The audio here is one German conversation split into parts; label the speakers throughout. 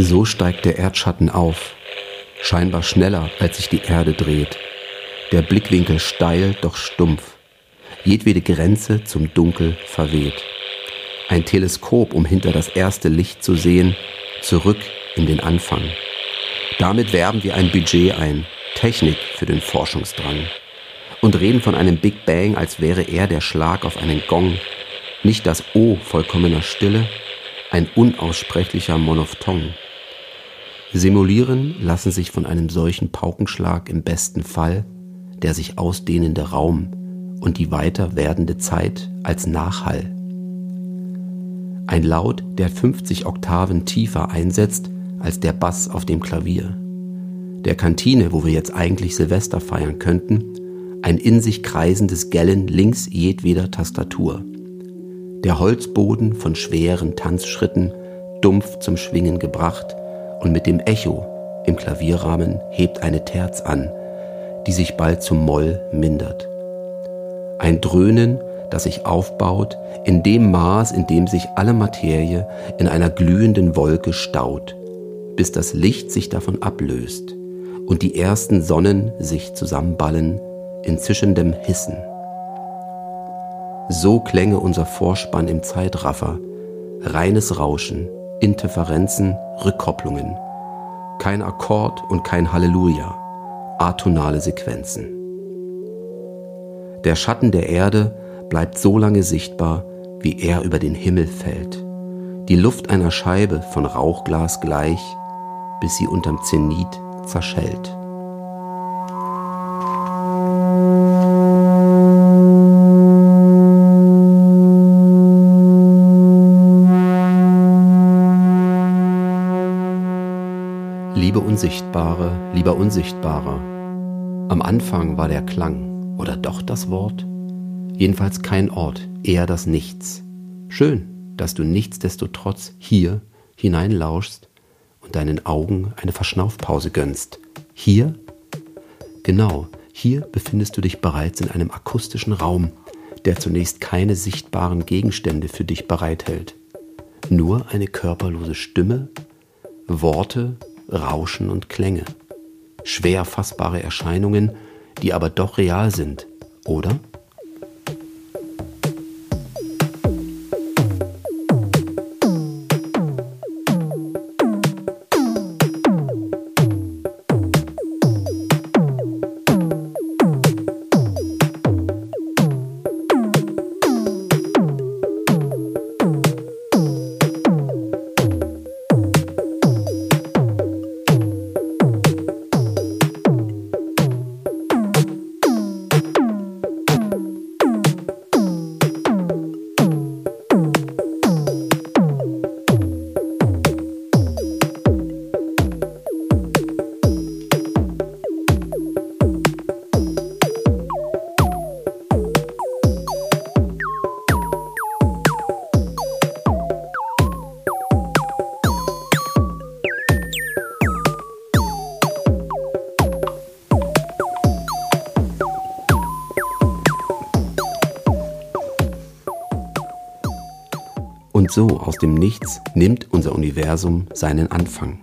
Speaker 1: So steigt der Erdschatten auf, scheinbar schneller, als sich die Erde dreht. Der Blickwinkel steil, doch stumpf. Jedwede Grenze zum Dunkel verweht. Ein Teleskop, um hinter das erste Licht zu sehen, zurück in den Anfang. Damit werben wir ein Budget ein, Technik für den Forschungsdrang. Und reden von einem Big Bang, als wäre er der Schlag auf einen Gong. Nicht das O vollkommener Stille, ein unaussprechlicher Monophthong. Simulieren lassen sich von einem solchen Paukenschlag im besten Fall der sich ausdehnende Raum und die weiter werdende Zeit als Nachhall. Ein Laut, der 50 Oktaven tiefer einsetzt als der Bass auf dem Klavier. Der Kantine, wo wir jetzt eigentlich Silvester feiern könnten, ein in sich kreisendes Gellen links jedweder Tastatur. Der Holzboden von schweren Tanzschritten dumpf zum Schwingen gebracht und mit dem Echo im Klavierrahmen hebt eine Terz an, die sich bald zum Moll mindert. Ein Dröhnen, das sich aufbaut in dem Maß, in dem sich alle Materie in einer glühenden Wolke staut, bis das Licht sich davon ablöst und die ersten Sonnen sich zusammenballen in zischendem Hissen. So klänge unser Vorspann im Zeitraffer, reines Rauschen, Interferenzen, Rückkopplungen, kein Akkord und kein Halleluja, atonale Sequenzen. Der Schatten der Erde bleibt so lange sichtbar, wie er über den Himmel fällt, die Luft einer Scheibe von Rauchglas gleich, bis sie unterm Zenit zerschellt. Liebe Unsichtbare, lieber Unsichtbarer, am Anfang war der Klang oder doch das Wort? Jedenfalls kein Ort, eher das Nichts. Schön, dass du nichtsdestotrotz hier hineinlauschst und deinen Augen eine Verschnaufpause gönnst. Hier? Genau, hier befindest du dich bereits in einem akustischen Raum, der zunächst keine sichtbaren Gegenstände für dich bereithält. Nur eine körperlose Stimme, Worte Rauschen und Klänge. Schwer fassbare Erscheinungen, die aber doch real sind, oder? So aus dem Nichts nimmt unser Universum seinen Anfang.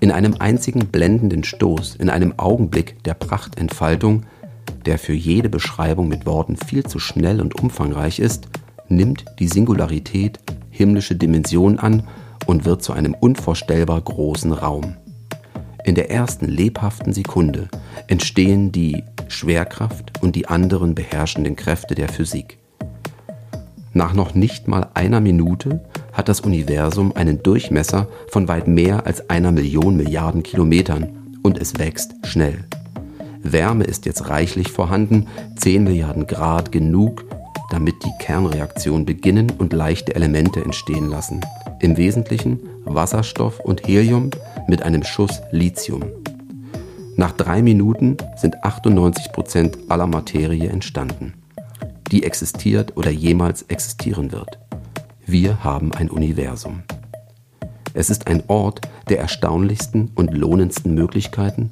Speaker 1: In einem einzigen blendenden Stoß, in einem Augenblick der Prachtentfaltung, der für jede Beschreibung mit Worten viel zu schnell und umfangreich ist, nimmt die Singularität himmlische Dimension an und wird zu einem unvorstellbar großen Raum. In der ersten lebhaften Sekunde entstehen die Schwerkraft und die anderen beherrschenden Kräfte der Physik. Nach noch nicht mal einer Minute hat das Universum einen Durchmesser von weit mehr als einer Million Milliarden Kilometern und es wächst schnell. Wärme ist jetzt reichlich vorhanden, 10 Milliarden Grad genug, damit die Kernreaktion beginnen und leichte Elemente entstehen lassen. Im Wesentlichen Wasserstoff und Helium mit einem Schuss Lithium. Nach drei Minuten sind 98 Prozent aller Materie entstanden die existiert oder jemals existieren wird. Wir haben ein Universum. Es ist ein Ort der erstaunlichsten und lohnendsten Möglichkeiten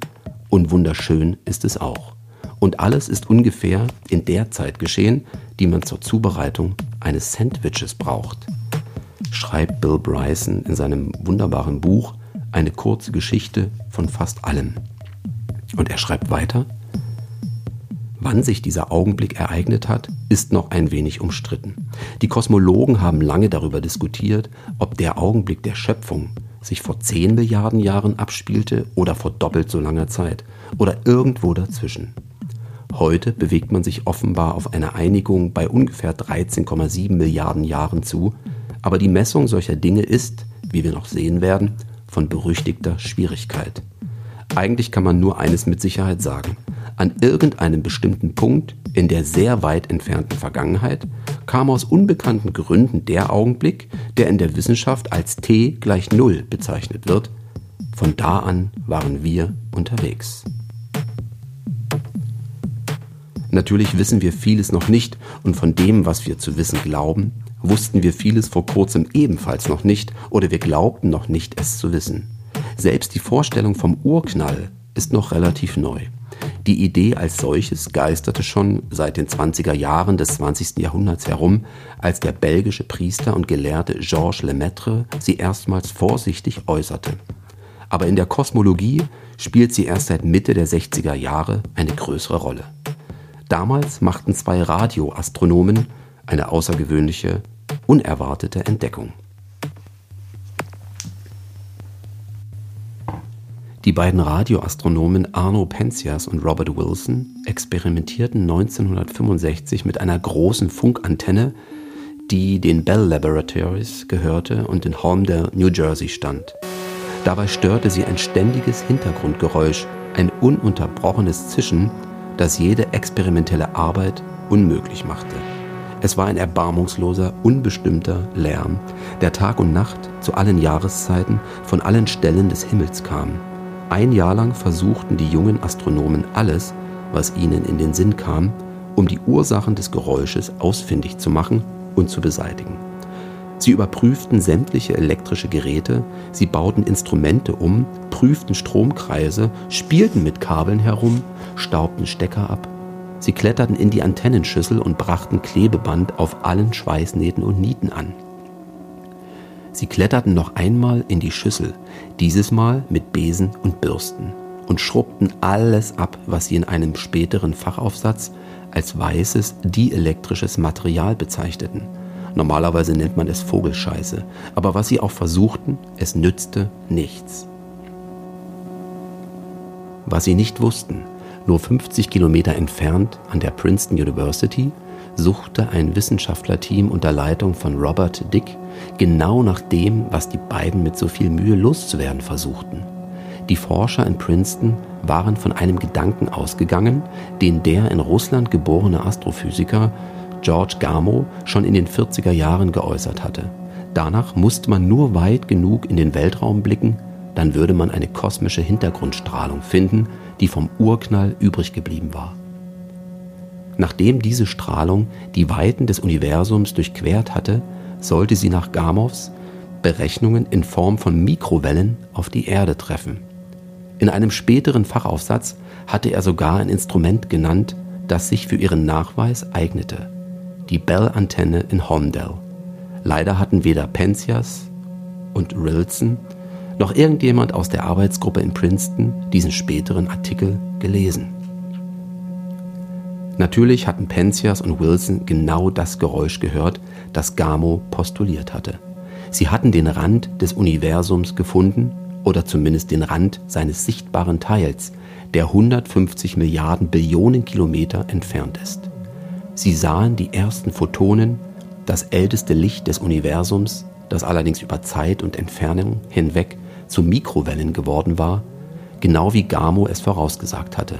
Speaker 1: und wunderschön ist es auch. Und alles ist ungefähr in der Zeit geschehen, die man zur Zubereitung eines Sandwiches braucht. Schreibt Bill Bryson in seinem wunderbaren Buch eine kurze Geschichte von fast allem. Und er schreibt weiter, Wann sich dieser Augenblick ereignet hat, ist noch ein wenig umstritten. Die Kosmologen haben lange darüber diskutiert, ob der Augenblick der Schöpfung sich vor 10 Milliarden Jahren abspielte oder vor doppelt so langer Zeit oder irgendwo dazwischen. Heute bewegt man sich offenbar auf eine Einigung bei ungefähr 13,7 Milliarden Jahren zu, aber die Messung solcher Dinge ist, wie wir noch sehen werden, von berüchtigter Schwierigkeit. Eigentlich kann man nur eines mit Sicherheit sagen. An irgendeinem bestimmten Punkt in der sehr weit entfernten Vergangenheit kam aus unbekannten Gründen der Augenblick, der in der Wissenschaft als t gleich Null bezeichnet wird. Von da an waren wir unterwegs. Natürlich wissen wir vieles noch nicht und von dem, was wir zu wissen glauben, wussten wir vieles vor kurzem ebenfalls noch nicht oder wir glaubten noch nicht, es zu wissen. Selbst die Vorstellung vom Urknall ist noch relativ neu. Die Idee als solches geisterte schon seit den 20er Jahren des 20. Jahrhunderts herum, als der belgische Priester und Gelehrte Georges Lemaitre sie erstmals vorsichtig äußerte. Aber in der Kosmologie spielt sie erst seit Mitte der 60er Jahre eine größere Rolle. Damals machten zwei Radioastronomen eine außergewöhnliche, unerwartete Entdeckung. Die beiden Radioastronomen Arno Penzias und Robert Wilson experimentierten 1965 mit einer großen Funkantenne, die den Bell Laboratories gehörte und in Holmdel, New Jersey stand. Dabei störte sie ein ständiges Hintergrundgeräusch, ein ununterbrochenes Zischen, das jede experimentelle Arbeit unmöglich machte. Es war ein erbarmungsloser, unbestimmter Lärm, der Tag und Nacht zu allen Jahreszeiten von allen Stellen des Himmels kam. Ein Jahr lang versuchten die jungen Astronomen alles, was ihnen in den Sinn kam, um die Ursachen des Geräusches ausfindig zu machen und zu beseitigen. Sie überprüften sämtliche elektrische Geräte, sie bauten Instrumente um, prüften Stromkreise, spielten mit Kabeln herum, staubten Stecker ab. Sie kletterten in die Antennenschüssel und brachten Klebeband auf allen Schweißnähten und Nieten an. Sie kletterten noch einmal in die Schüssel, dieses Mal mit Besen und Bürsten, und schrubbten alles ab, was sie in einem späteren Fachaufsatz als weißes dielektrisches Material bezeichneten. Normalerweise nennt man es Vogelscheiße, aber was sie auch versuchten, es nützte nichts. Was sie nicht wussten, nur 50 Kilometer entfernt an der Princeton University suchte ein Wissenschaftlerteam unter Leitung von Robert Dick genau nach dem, was die beiden mit so viel Mühe loszuwerden versuchten. Die Forscher in Princeton waren von einem Gedanken ausgegangen, den der in Russland geborene Astrophysiker George Gamow schon in den 40er Jahren geäußert hatte. Danach musste man nur weit genug in den Weltraum blicken, dann würde man eine kosmische Hintergrundstrahlung finden, die vom Urknall übrig geblieben war. Nachdem diese Strahlung die Weiten des Universums durchquert hatte, sollte sie nach Gamows Berechnungen in Form von Mikrowellen auf die Erde treffen. In einem späteren Fachaufsatz hatte er sogar ein Instrument genannt, das sich für ihren Nachweis eignete. Die Bell-Antenne in Holmdel. Leider hatten weder Penzias und Rilson noch irgendjemand aus der Arbeitsgruppe in Princeton diesen späteren Artikel gelesen. Natürlich hatten Penzias und Wilson genau das Geräusch gehört, das Gamo postuliert hatte. Sie hatten den Rand des Universums gefunden oder zumindest den Rand seines sichtbaren Teils, der 150 Milliarden Billionen Kilometer entfernt ist. Sie sahen die ersten Photonen, das älteste Licht des Universums, das allerdings über Zeit und Entfernung hinweg zu Mikrowellen geworden war, genau wie Gamo es vorausgesagt hatte.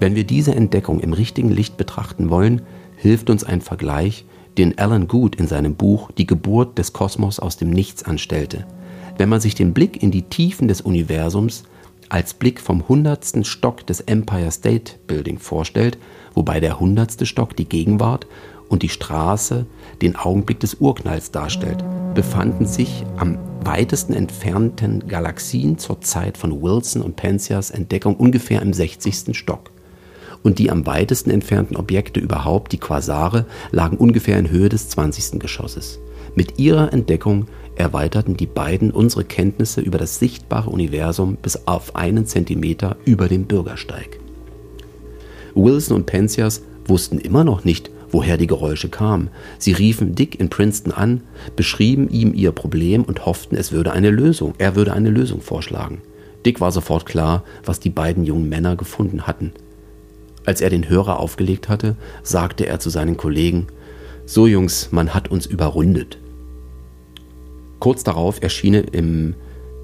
Speaker 1: Wenn wir diese Entdeckung im richtigen Licht betrachten wollen, hilft uns ein Vergleich, den Alan Good in seinem Buch Die Geburt des Kosmos aus dem Nichts anstellte. Wenn man sich den Blick in die Tiefen des Universums als Blick vom hundertsten Stock des Empire State Building vorstellt, wobei der hundertste Stock die Gegenwart und die Straße den Augenblick des Urknalls darstellt, befanden sich am weitesten entfernten Galaxien zur Zeit von Wilson und Penzias Entdeckung ungefähr im 60. Stock und die am weitesten entfernten Objekte überhaupt, die Quasare, lagen ungefähr in Höhe des 20. Geschosses. Mit ihrer Entdeckung erweiterten die beiden unsere Kenntnisse über das sichtbare Universum bis auf einen Zentimeter über dem Bürgersteig. Wilson und Penzias wussten immer noch nicht, woher die Geräusche kamen. Sie riefen Dick in Princeton an, beschrieben ihm ihr Problem und hofften, es würde eine Lösung, er würde eine Lösung vorschlagen. Dick war sofort klar, was die beiden jungen Männer gefunden hatten. Als er den Hörer aufgelegt hatte, sagte er zu seinen Kollegen, So Jungs, man hat uns überrundet. Kurz darauf erschienen im,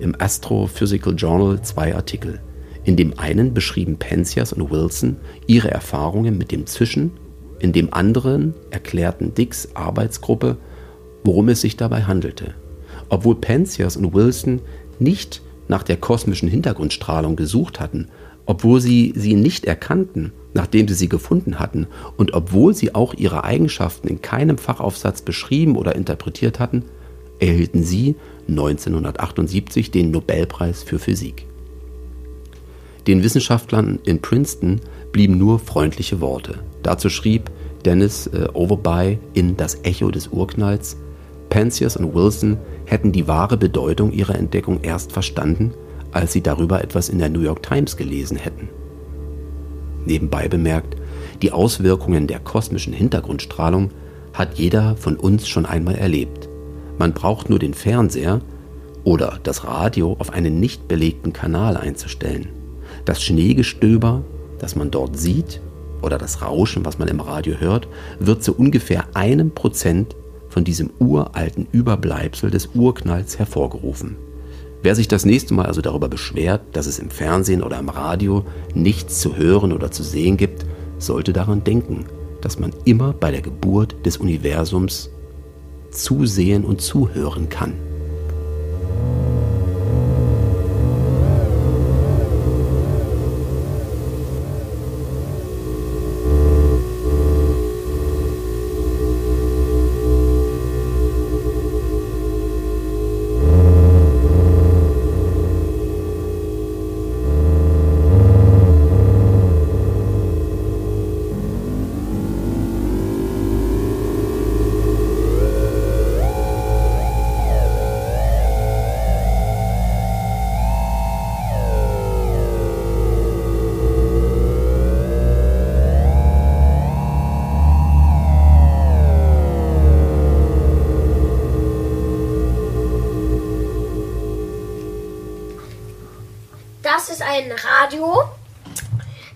Speaker 1: im Astrophysical Journal zwei Artikel. In dem einen beschrieben Penzias und Wilson ihre Erfahrungen mit dem Zwischen, in dem anderen erklärten Dicks Arbeitsgruppe, worum es sich dabei handelte. Obwohl Penzias und Wilson nicht nach der kosmischen Hintergrundstrahlung gesucht hatten, obwohl sie sie nicht erkannten, nachdem sie sie gefunden hatten, und obwohl sie auch ihre Eigenschaften in keinem Fachaufsatz beschrieben oder interpretiert hatten, erhielten sie 1978 den Nobelpreis für Physik. Den Wissenschaftlern in Princeton blieben nur freundliche Worte. Dazu schrieb Dennis äh, Overby in Das Echo des Urknalls, Penzias und Wilson hätten die wahre Bedeutung ihrer Entdeckung erst verstanden, als sie darüber etwas in der New York Times gelesen hätten. Nebenbei bemerkt, die Auswirkungen der kosmischen Hintergrundstrahlung hat jeder von uns schon einmal erlebt. Man braucht nur den Fernseher oder das Radio auf einen nicht belegten Kanal einzustellen. Das Schneegestöber, das man dort sieht, oder das Rauschen, was man im Radio hört, wird zu ungefähr einem Prozent von diesem uralten Überbleibsel des Urknalls hervorgerufen. Wer sich das nächste Mal also darüber beschwert, dass es im Fernsehen oder im Radio nichts zu hören oder zu sehen gibt, sollte daran denken, dass man immer bei der Geburt des Universums zusehen und zuhören kann.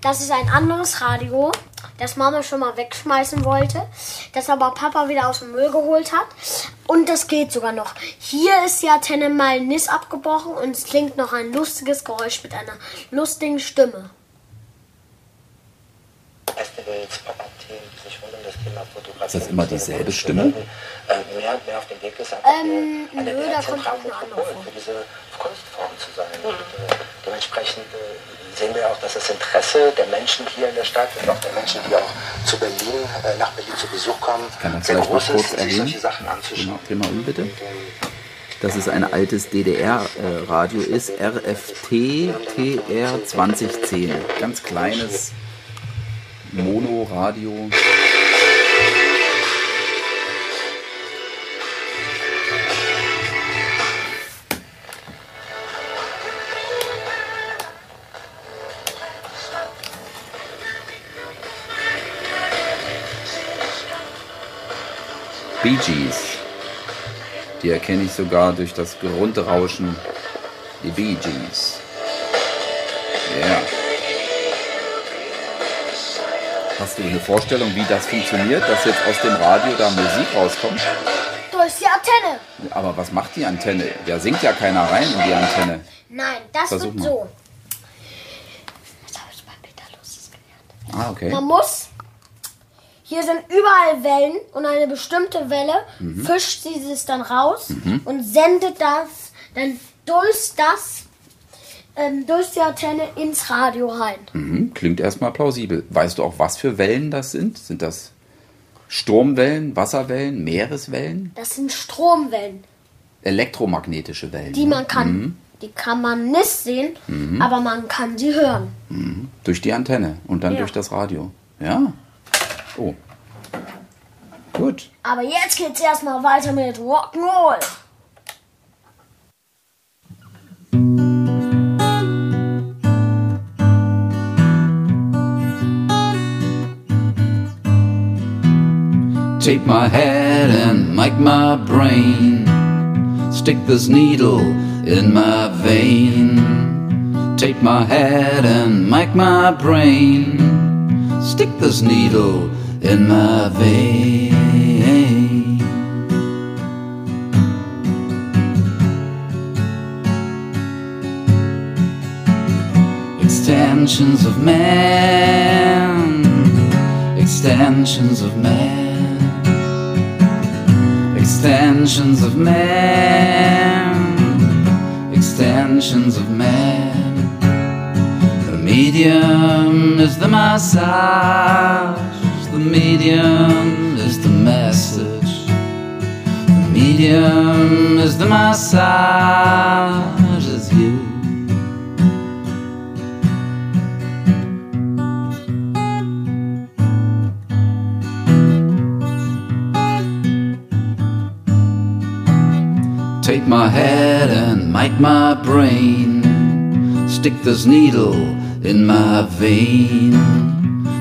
Speaker 2: Das ist ein anderes Radio, das Mama schon mal wegschmeißen wollte, das aber Papa wieder aus dem Müll geholt hat. Und das geht sogar noch. Hier ist die Antenne mal Nis abgebrochen und es klingt noch ein lustiges Geräusch mit einer lustigen Stimme.
Speaker 1: Festivals, Pop-Up-Themen, die sich rund um das Thema Fotografie. Ist das immer dieselbe Stimme? Äh, mehr und mehr auf dem Weg ist, einfach ähm, eine nö, auch eine andere für diese Kunstform zu sein. Mhm. Und, äh, dementsprechend äh, sehen wir auch, dass das Interesse der Menschen hier in der Stadt und auch der Menschen, die auch zu Berlin, äh, nach Berlin zu Besuch kommen, sehr groß ist, sich solche Sachen anzuschauen. Dreh mal um, bitte. Und, ähm, dass es ein altes DDR-Radio ist, RFT TR 2010. Ganz kleines Mono-Radio. Bee Gees. Die erkenne ich sogar durch das Grundrauschen. Die Bee Gees. Yeah. Hast du eine Vorstellung, wie das funktioniert, dass jetzt aus dem Radio da Musik rauskommt?
Speaker 2: Durch die Antenne.
Speaker 1: Aber was macht die Antenne? Da singt ja keiner rein in die Antenne.
Speaker 2: Nein, das Versuch wird mal. so.
Speaker 1: Das habe ich bei Peter Lustes gelernt. Ah, okay.
Speaker 2: Man muss hier sind überall Wellen und eine bestimmte Welle mhm. fischt sie es dann raus mhm. und sendet das dann durch das ähm, durch die Antenne ins Radio rein.
Speaker 1: Mhm. Klingt erstmal plausibel. Weißt du auch, was für Wellen das sind? Sind das Sturmwellen, Wasserwellen, Meereswellen?
Speaker 2: Das sind Stromwellen.
Speaker 1: Elektromagnetische Wellen.
Speaker 2: Die man kann. Mhm. Die kann man nicht sehen, mhm. aber man kann sie hören.
Speaker 1: Mhm. Durch die Antenne und dann ja. durch das Radio. Ja. Oh.
Speaker 3: Gut.
Speaker 2: Aber jetzt geht's erstmal weiter mit Rock'n'Roll.
Speaker 3: Take my head and make my brain. Stick this needle in my vein. Take my head and make my brain. Stick this needle in my vein. Extensions of man, extensions of man, extensions of man, extensions of man. The medium is the massage, the medium head and make my brain. Stick this needle in my vein.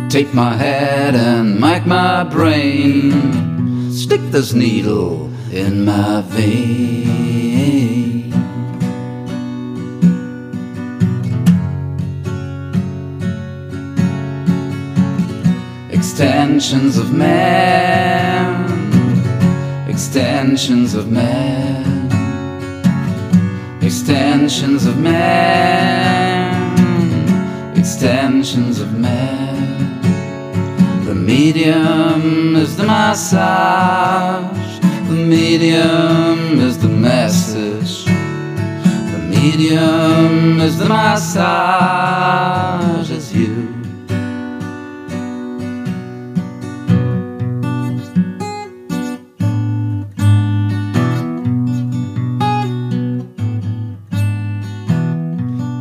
Speaker 3: Take my head and make my brain. Stick this needle in my vein. Extensions of man, extensions of man, extensions of man, extensions of man. The medium is the massage, the medium is the message, the medium is the massage,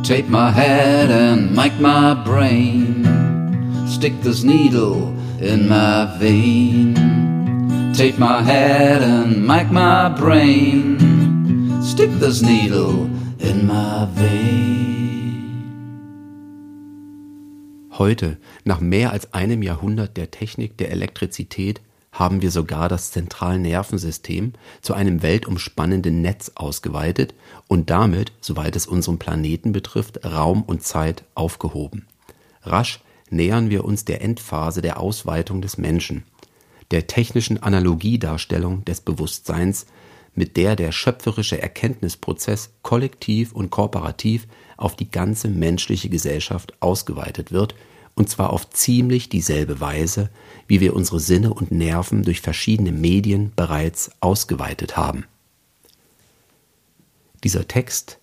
Speaker 3: Take my head and make my brain. Stick this needle in my vein. Take my head and make my brain. Stick this needle in my vein.
Speaker 1: Heute, nach mehr als einem Jahrhundert der Technik der Elektrizität, haben wir sogar das Zentralnervensystem zu einem weltumspannenden Netz ausgeweitet und damit, soweit es unseren Planeten betrifft, Raum und Zeit aufgehoben. Rasch nähern wir uns der Endphase der Ausweitung des Menschen, der technischen Analogiedarstellung des Bewusstseins, mit der der schöpferische Erkenntnisprozess kollektiv und kooperativ auf die ganze menschliche Gesellschaft ausgeweitet wird, und zwar auf ziemlich dieselbe Weise, wie wir unsere Sinne und Nerven durch verschiedene Medien bereits ausgeweitet haben. Dieser Text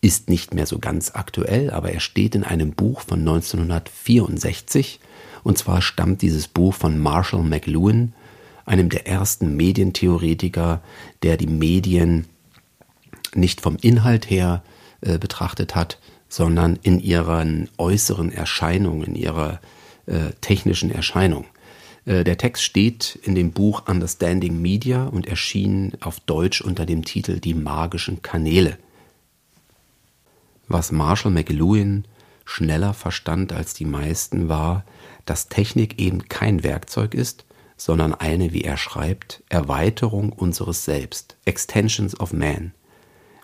Speaker 1: ist nicht mehr so ganz aktuell, aber er steht in einem Buch von 1964 und zwar stammt dieses Buch von Marshall McLuhan, einem der ersten Medientheoretiker, der die Medien nicht vom Inhalt her äh, betrachtet hat, sondern in ihren äußeren Erscheinungen, in ihrer äh, technischen Erscheinung. Äh, der Text steht in dem Buch Understanding Media und erschien auf Deutsch unter dem Titel Die magischen Kanäle. Was Marshall McLuhan schneller verstand als die meisten war, dass Technik eben kein Werkzeug ist, sondern eine, wie er schreibt, Erweiterung unseres Selbst, Extensions of Man.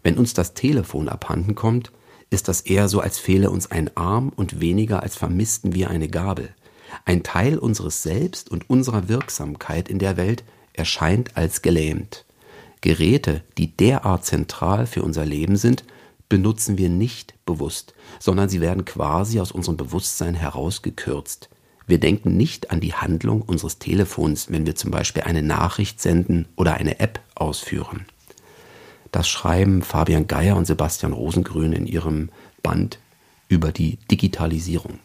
Speaker 1: Wenn uns das Telefon abhanden kommt, ist das eher so, als fehle uns ein Arm und weniger als vermissten wir eine Gabel. Ein Teil unseres Selbst und unserer Wirksamkeit in der Welt erscheint als gelähmt. Geräte, die derart zentral für unser Leben sind, benutzen wir nicht bewusst, sondern sie werden quasi aus unserem Bewusstsein herausgekürzt. Wir denken nicht an die Handlung unseres Telefons, wenn wir zum Beispiel eine Nachricht senden oder eine App ausführen. Das schreiben Fabian Geier und Sebastian Rosengrün in ihrem Band über die Digitalisierung.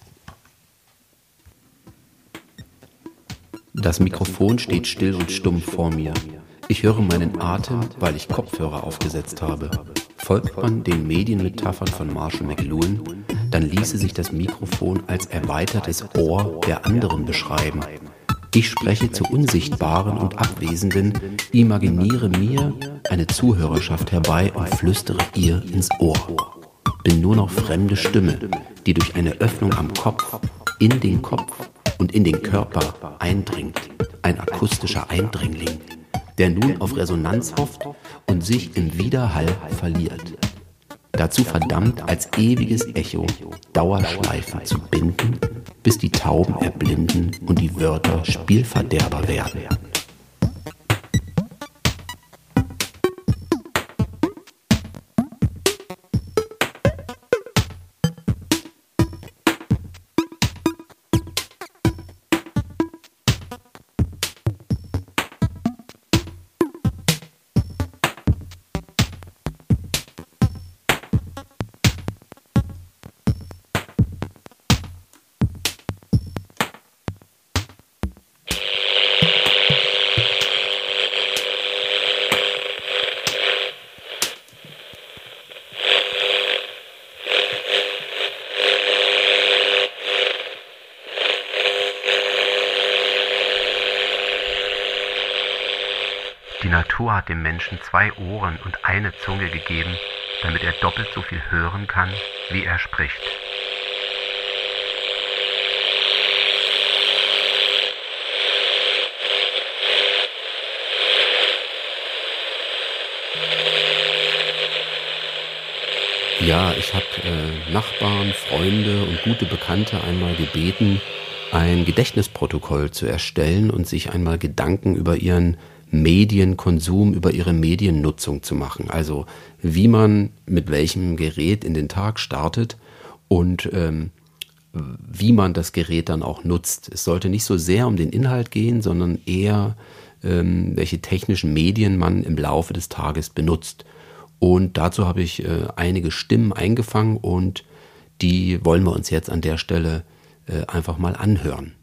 Speaker 1: Das Mikrofon steht still und stumm vor mir. Ich höre meinen Atem, weil ich Kopfhörer aufgesetzt habe. Folgt man den Medienmetaphern von Marshall McLuhan, dann ließe sich das Mikrofon als erweitertes Ohr der anderen beschreiben. Ich spreche zu Unsichtbaren und Abwesenden, imaginiere mir eine Zuhörerschaft herbei und flüstere ihr ins Ohr. Bin nur noch fremde Stimme, die durch eine Öffnung am Kopf, in den Kopf und in den Körper eindringt. Ein akustischer Eindringling, der nun auf Resonanz hofft und sich im Widerhall verliert. Dazu verdammt als ewiges Echo Dauerschleifen zu binden, bis die Tauben erblinden und die Wörter Spielverderber werden. Natur hat dem Menschen zwei Ohren und eine Zunge gegeben, damit er doppelt so viel hören kann, wie er spricht. Ja, ich habe äh, Nachbarn, Freunde und gute Bekannte einmal gebeten, ein Gedächtnisprotokoll zu erstellen und sich einmal Gedanken über ihren Medienkonsum, über ihre Mediennutzung zu machen. Also wie man mit welchem Gerät in den Tag startet und ähm, wie man das Gerät dann auch nutzt. Es sollte nicht so sehr um den Inhalt gehen, sondern eher, ähm, welche technischen Medien man im Laufe des Tages benutzt. Und dazu habe ich äh, einige Stimmen eingefangen und die wollen wir uns jetzt an der Stelle äh, einfach mal anhören.